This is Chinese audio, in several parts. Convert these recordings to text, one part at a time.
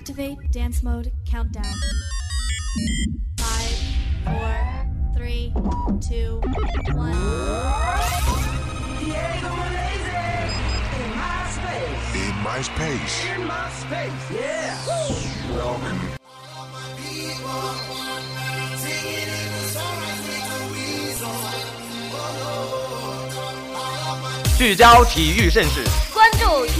Activate dance mode countdown. Five, four, three, two, one. Diego Malese in my space. In my space. In my space, yeah. Welcome. 聚焦体育盛事，关注体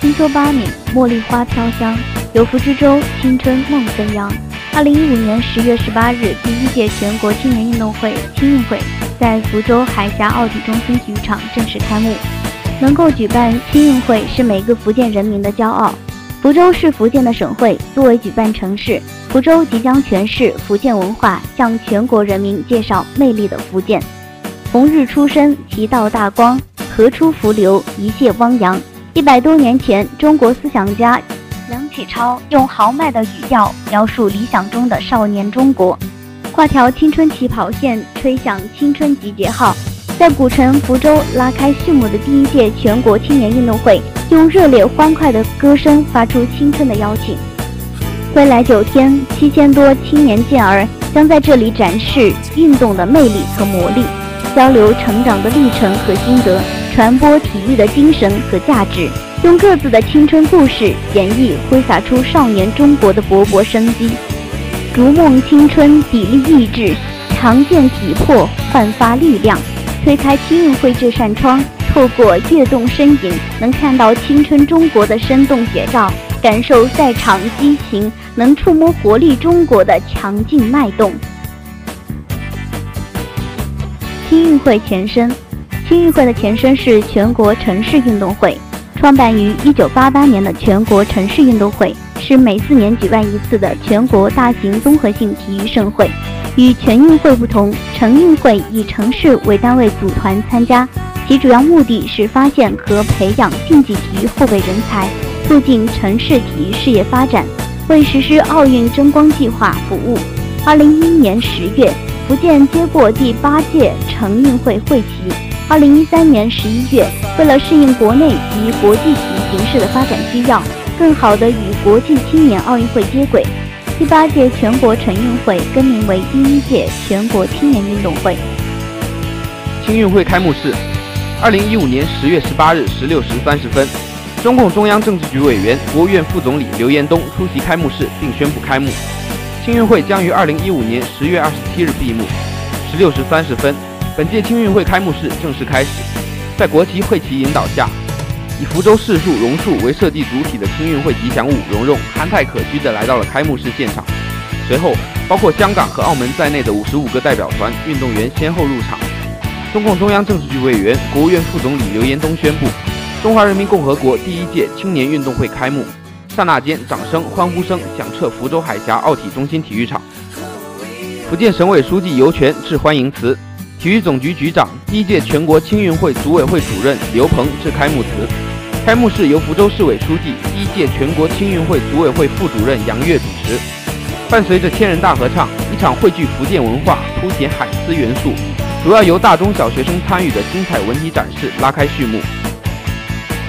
轻说八米，茉莉花飘香，有福之州，青春梦飞扬。二零一五年十月十八日，第一届全国青年运动会青运会在福州海峡奥体中心体育场正式开幕。能够举办青运会是每个福建人民的骄傲。福州是福建的省会，作为举办城市，福州即将诠释福建文化，向全国人民介绍魅力的福建。红日初升，其道大光；河出伏流，一泻汪洋。一百多年前，中国思想家梁启超用豪迈的语调描述理想中的少年中国，画条青春起跑线，吹响青春集结号，在古城福州拉开序幕的第一届全国青年运动会，用热烈欢快的歌声发出青春的邀请。未来九天，七千多青年健儿将在这里展示运动的魅力和魔力，交流成长的历程和心得。传播体育的精神和价值，用各自的青春故事演绎挥洒出少年中国的勃勃生机。逐梦青春，砥砺意志，强健体魄，焕发力量。推开青运会这扇窗，透过跃动身影，能看到青春中国的生动写照，感受赛场激情，能触摸活力中国的强劲脉动。青运会前身。青运会的前身是全国城市运动会，创办于1988年的全国城市运动会是每四年举办一次的全国大型综合性体育盛会。与全运会不同，城运会以城市为单位组团参加，其主要目的是发现和培养竞技体育后备人才，促进城市体育事业发展，为实施奥运争光计划服务。2011年10月，福建接过第八届城运会会旗。二零一三年十一月，为了适应国内及国际体育形势的发展需要，更好地与国际青年奥运会接轨，第八届全国城运会更名为第一届全国青年运动会。青运会开幕式，二零一五年十月十八日十六时三十分，中共中央政治局委员、国务院副总理刘延东出席开幕式并宣布开幕。青运会将于二零一五年十月二十七日闭幕。十六时三十分。本届青运会开幕式正式开始，在国旗会旗引导下，以福州市树榕树为设计主体的青运会吉祥物蓉蓉憨态可掬地来到了开幕式现场。随后，包括香港和澳门在内的五十五个代表团运动员先后入场。中共中央政治局委员、国务院副总理刘延东宣布：中华人民共和国第一届青年运动会开幕。刹那间，掌声、欢呼声响彻福州海峡奥体中心体育场。福建省委书记尤权致欢迎词。体育总局局长、第一届全国青运会组委会主任刘鹏致开幕词。开幕式由福州市委书记、第一届全国青运会组委会副主任杨岳主持。伴随着千人大合唱，一场汇聚福建文化、凸显海丝元素、主要由大中小学生参与的精彩文体展示拉开序幕。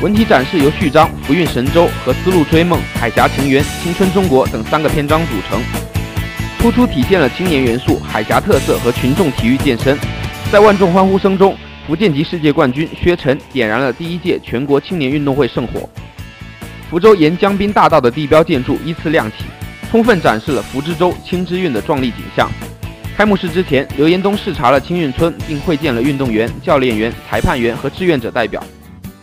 文体展示由序章《福运神州》和《丝路追梦》《海峡情缘》《青春中国》等三个篇章组成。突出体现了青年元素、海峡特色和群众体育健身。在万众欢呼声中，福建籍世界冠军薛晨点燃了第一届全国青年运动会圣火。福州沿江滨大道的地标建筑依次亮起，充分展示了福之州、青之韵的壮丽景象。开幕式之前，刘延东视察了青运村，并会见了运动员、教练员、裁判员和志愿者代表，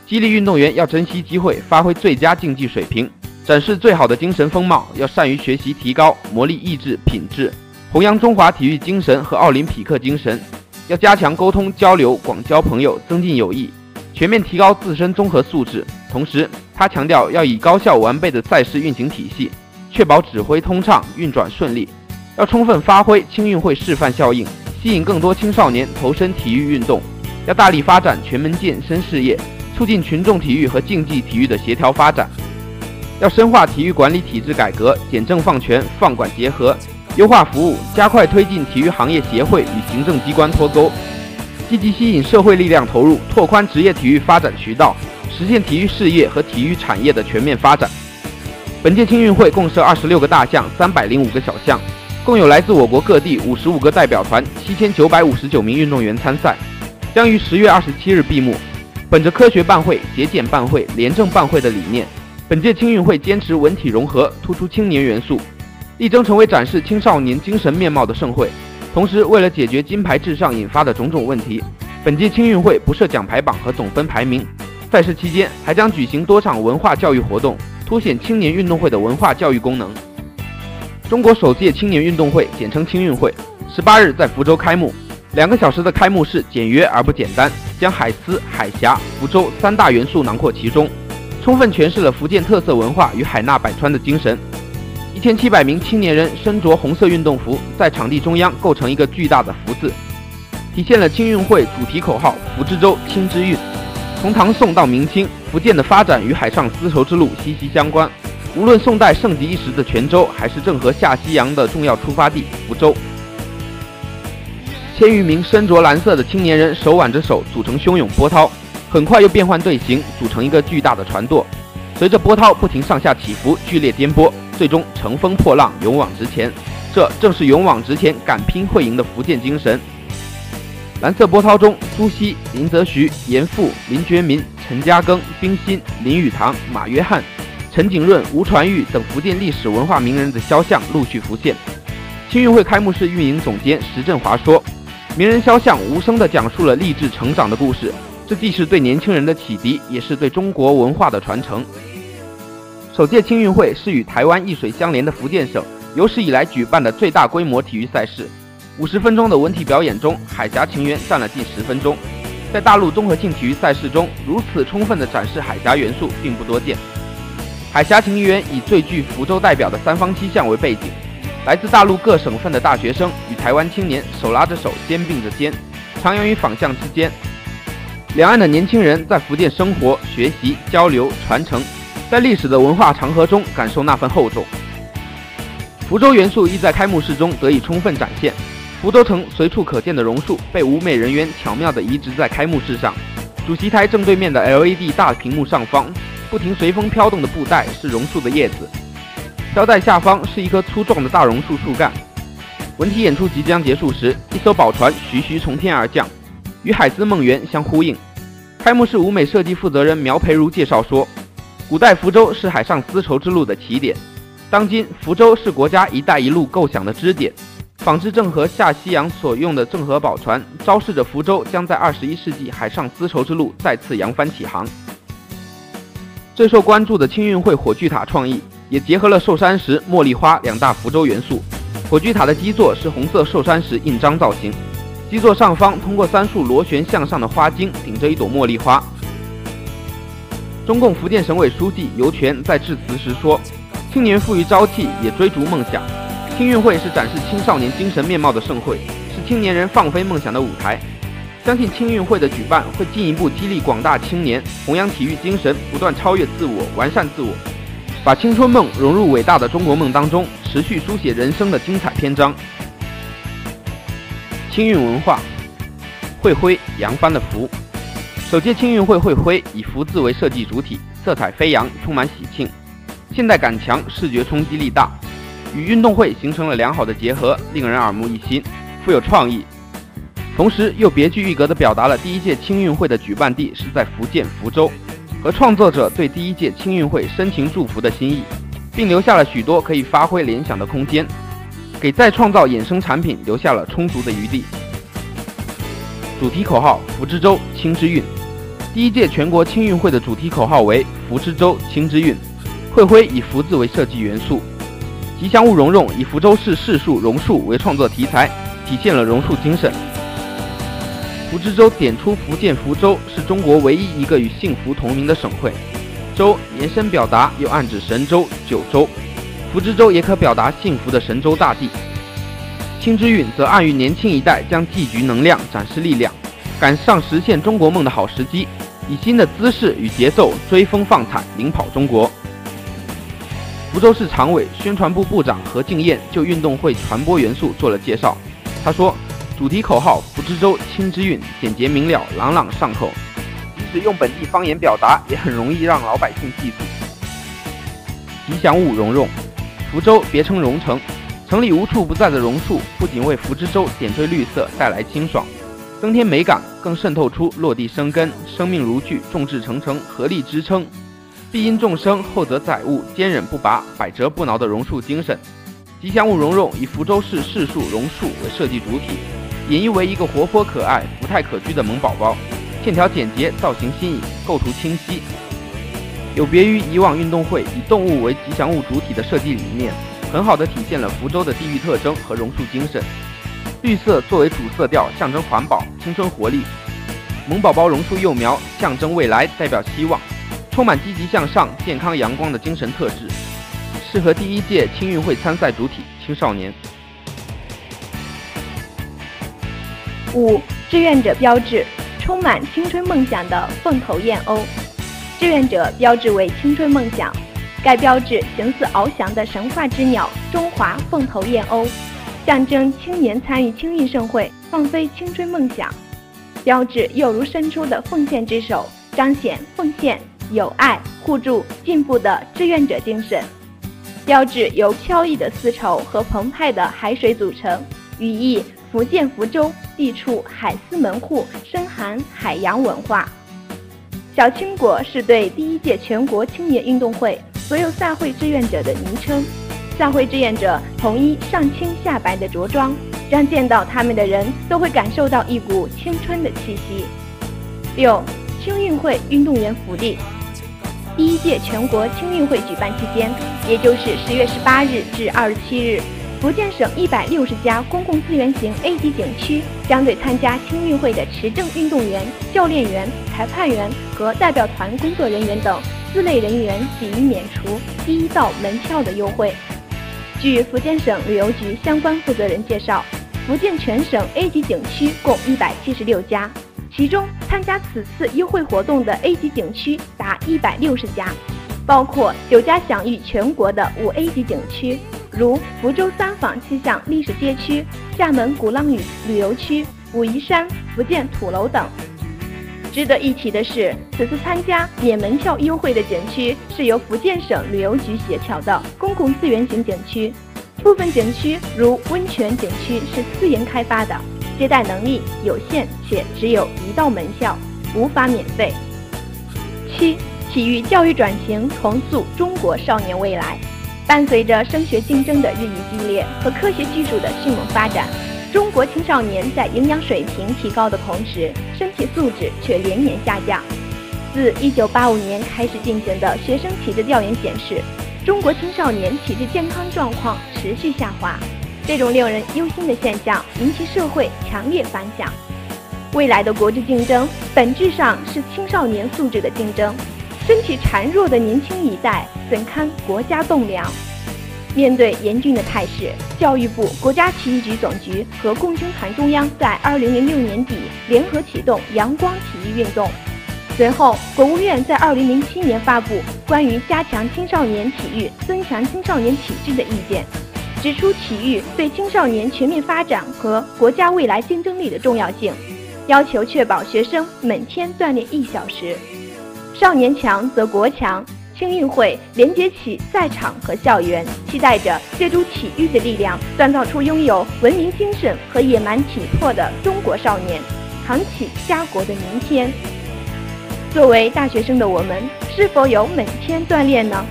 激励运动员要珍惜机会，发挥最佳竞技水平。展示最好的精神风貌，要善于学习，提高磨砺意志品质，弘扬中华体育精神和奥林匹克精神。要加强沟通交流，广交朋友，增进友谊，全面提高自身综合素质，同时，他强调要以高效完备的赛事运行体系，确保指挥通畅、运转顺利。要充分发挥青运会示范效应，吸引更多青少年投身体育运动。要大力发展全民健身事业，促进群众体育和竞技体育的协调发展。要深化体育管理体制改革，简政放权、放管结合，优化服务，加快推进体育行业协会与行政机关脱钩，积极吸引社会力量投入，拓宽职业体育发展渠道，实现体育事业和体育产业的全面发展。本届青运会共设二十六个大项、三百零五个小项，共有来自我国各地五十五个代表团、七千九百五十九名运动员参赛，将于十月二十七日闭幕。本着科学办会、节俭办会、廉政办会的理念。本届青运会坚持文体融合，突出青年元素，力争成为展示青少年精神面貌的盛会。同时，为了解决金牌至上引发的种种问题，本届青运会不设奖牌榜和总分排名。赛事期间还将举行多场文化教育活动，凸显青年运动会的文化教育功能。中国首届青年运动会，简称青运会，十八日在福州开幕。两个小时的开幕式简约而不简单，将海丝、海峡、福州三大元素囊括其中。充分诠释了福建特色文化与海纳百川的精神。一千七百名青年人身着红色运动服，在场地中央构成一个巨大的“福”字，体现了青运会主题口号“福之州，青之运”。从唐宋到明清，福建的发展与海上丝绸之路息息相关。无论宋代盛极一时的泉州，还是郑和下西洋的重要出发地福州，千余名身着蓝色的青年人手挽着手，组成汹涌波涛。很快又变换队形，组成一个巨大的船舵，随着波涛不停上下起伏，剧烈颠簸，最终乘风破浪，勇往直前。这正是勇往直前、敢拼会赢的福建精神。蓝色波涛中，朱熹、林则徐、严复、林觉民、陈嘉庚、冰心、林语堂、马约翰、陈景润、吴传玉等福建历史文化名人的肖像陆续浮现。青运会开幕式运营总监石振华说：“名人肖像无声地讲述了励志成长的故事。”这既是对年轻人的启迪，也是对中国文化的传承。首届青运会是与台湾一水相连的福建省有史以来举办的最大规模体育赛事。五十分钟的文体表演中，海峡情缘占了近十分钟。在大陆综合性体育赛事中，如此充分的展示海峡元素并不多见。海峡情缘以最具福州代表的三方七巷为背景，来自大陆各省份的大学生与台湾青年手拉着手，肩并着肩，徜徉于坊巷之间。两岸的年轻人在福建生活、学习、交流、传承，在历史的文化长河中感受那份厚重。福州元素亦在开幕式中得以充分展现。福州城随处可见的榕树被舞美人员巧妙地移植在开幕式上。主席台正对面的 LED 大屏幕上方，不停随风飘动的布袋是榕树的叶子，飘带下方是一棵粗壮的大榕树树干。文体演出即将结束时，一艘宝船徐徐从天而降。与海丝梦圆相呼应。开幕式舞美设计负责人苗培如介绍说：“古代福州是海上丝绸之路的起点，当今福州是国家‘一带一路’构想的支点。仿制郑和下西洋所用的郑和宝船，昭示着福州将在二十一世纪海上丝绸之路再次扬帆起航。”最受关注的青运会火炬塔创意，也结合了寿山石、茉莉花两大福州元素。火炬塔的基座是红色寿山石印章造型。基座上方通过三束螺旋向上的花茎，顶着一朵茉莉花。中共福建省委书记尤权在致辞时说：“青年富于朝气，也追逐梦想。青运会是展示青少年精神面貌的盛会，是青年人放飞梦想的舞台。相信青运会的举办会进一步激励广大青年，弘扬体育精神，不断超越自我，完善自我，把青春梦融入伟大的中国梦当中，持续书写人生的精彩篇章。”青运文化，会徽扬帆的福。首届青运会会徽以福字为设计主体，色彩飞扬，充满喜庆，现代感强，视觉冲击力大，与运动会形成了良好的结合，令人耳目一新，富有创意。同时又别具一格地表达了第一届青运会的举办地是在福建福州，和创作者对第一届青运会深情祝福的心意，并留下了许多可以发挥联想的空间。给再创造衍生产品留下了充足的余地。主题口号“福之州，青之韵”。第一届全国青运会的主题口号为“福之州，青之韵”，会徽以福字为设计元素，吉祥物蓉蓉以福州市市树榕树为创作题材，体现了榕树精神。福之州点出福建福州是中国唯一一个与幸福同名的省会，州，延伸表达又暗指神州、九州。福之州也可表达幸福的神州大地。青之韵则暗喻年轻一代将积聚能量、展示力量，赶上实现中国梦的好时机，以新的姿势与节奏追风放彩，领跑中国。福州市常委、宣传部部长何敬燕就运动会传播元素做了介绍。他说：“主题口号‘福之州，青之韵’简洁明了，朗朗上口，即使用本地方言表达，也很容易让老百姓记住。吉祥物蓉蓉，福州别称蓉城，城里无处不在的榕树，不仅为福之州点缀绿色，带来清爽，增添美感，更渗透出落地生根、生命如炬、众志成城、合力支撑。”必因众生，厚泽载物，坚忍不拔，百折不挠的榕树精神。吉祥物蓉蓉以福州市市树榕树为设计主体，演绎为一个活泼可爱、福态可掬的萌宝宝，线条简洁，造型新颖，构图清晰。有别于以往运动会以动物为吉祥物主体的设计理念，很好的体现了福州的地域特征和榕树精神。绿色作为主色调，象征环保、青春活力；萌宝宝榕树幼苗象征未来，代表希望。充满积极向上、健康阳光的精神特质，适合第一届青运会参赛主体青少年。五志愿者标志，充满青春梦想的凤头燕鸥。志愿者标志为青春梦想，该标志形似翱翔的神话之鸟——中华凤头燕鸥，象征青年参与青运盛会，放飞青春梦想。标志又如伸出的奉献之手，彰显奉献。友爱、互助、进步的志愿者精神。标志由飘逸的丝绸和澎湃的海水组成，寓意福建福州地处海丝门户，深含海洋文化。小青果是对第一届全国青年运动会所有赛会志愿者的昵称。赛会志愿者统一上青下白的着装，让见到他们的人都会感受到一股青春的气息。六，青运会运动员福利。第一届全国青运会举办期间，也就是十月十八日至二十七日，福建省一百六十家公共资源型 A 级景区将对参加青运会的持证运动员、教练员、裁判员和代表团工作人员等四类人员给予免除第一道门票的优惠。据福建省旅游局相关负责人介绍，福建全省 A 级景区共一百七十六家。其中参加此次优惠活动的 A 级景区达一百六十家，包括九家享誉全国的五 A 级景区，如福州三坊气象历史街区、厦门鼓浪屿旅游区、武夷山福建土楼等。值得一提的是，此次参加免门票优惠的景区是由福建省旅游局协调的公共资源型景区，部分景区如温泉景区是私营开发的。接待能力有限，且只有一道门票，无法免费。七、体育教育转型，重塑中国少年未来。伴随着升学竞争的日益激烈和科学技术的迅猛发展，中国青少年在营养水平提高的同时，身体素质却连年下降。自1985年开始进行的学生体质调研显示，中国青少年体质健康状况持续下滑。这种令人忧心的现象引起社会强烈反响。未来的国际竞争本质上是青少年素质的竞争，身体孱弱的年轻一代怎堪国家栋梁？面对严峻的态势，教育部、国家体育局总局和共青团中央在2006年底联合启动“阳光体育运动”。随后，国务院在2007年发布《关于加强青少年体育、增强青少年体质的意见》。指出体育对青少年全面发展和国家未来竞争力的重要性，要求确保学生每天锻炼一小时。少年强则国强，青运会连接起赛场和校园，期待着借助体育的力量，锻造出拥有文明精神和野蛮体魄的中国少年，扛起家国的明天。作为大学生的我们，是否有每天锻炼呢？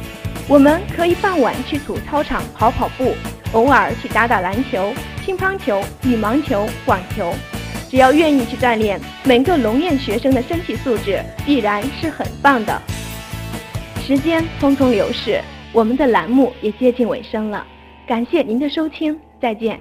我们可以傍晚去土操场跑跑步。偶尔去打打篮球、乒乓球、羽毛球、网球，只要愿意去锻炼，每个龙院学生的身体素质必然是很棒的。时间匆匆流逝，我们的栏目也接近尾声了，感谢您的收听，再见。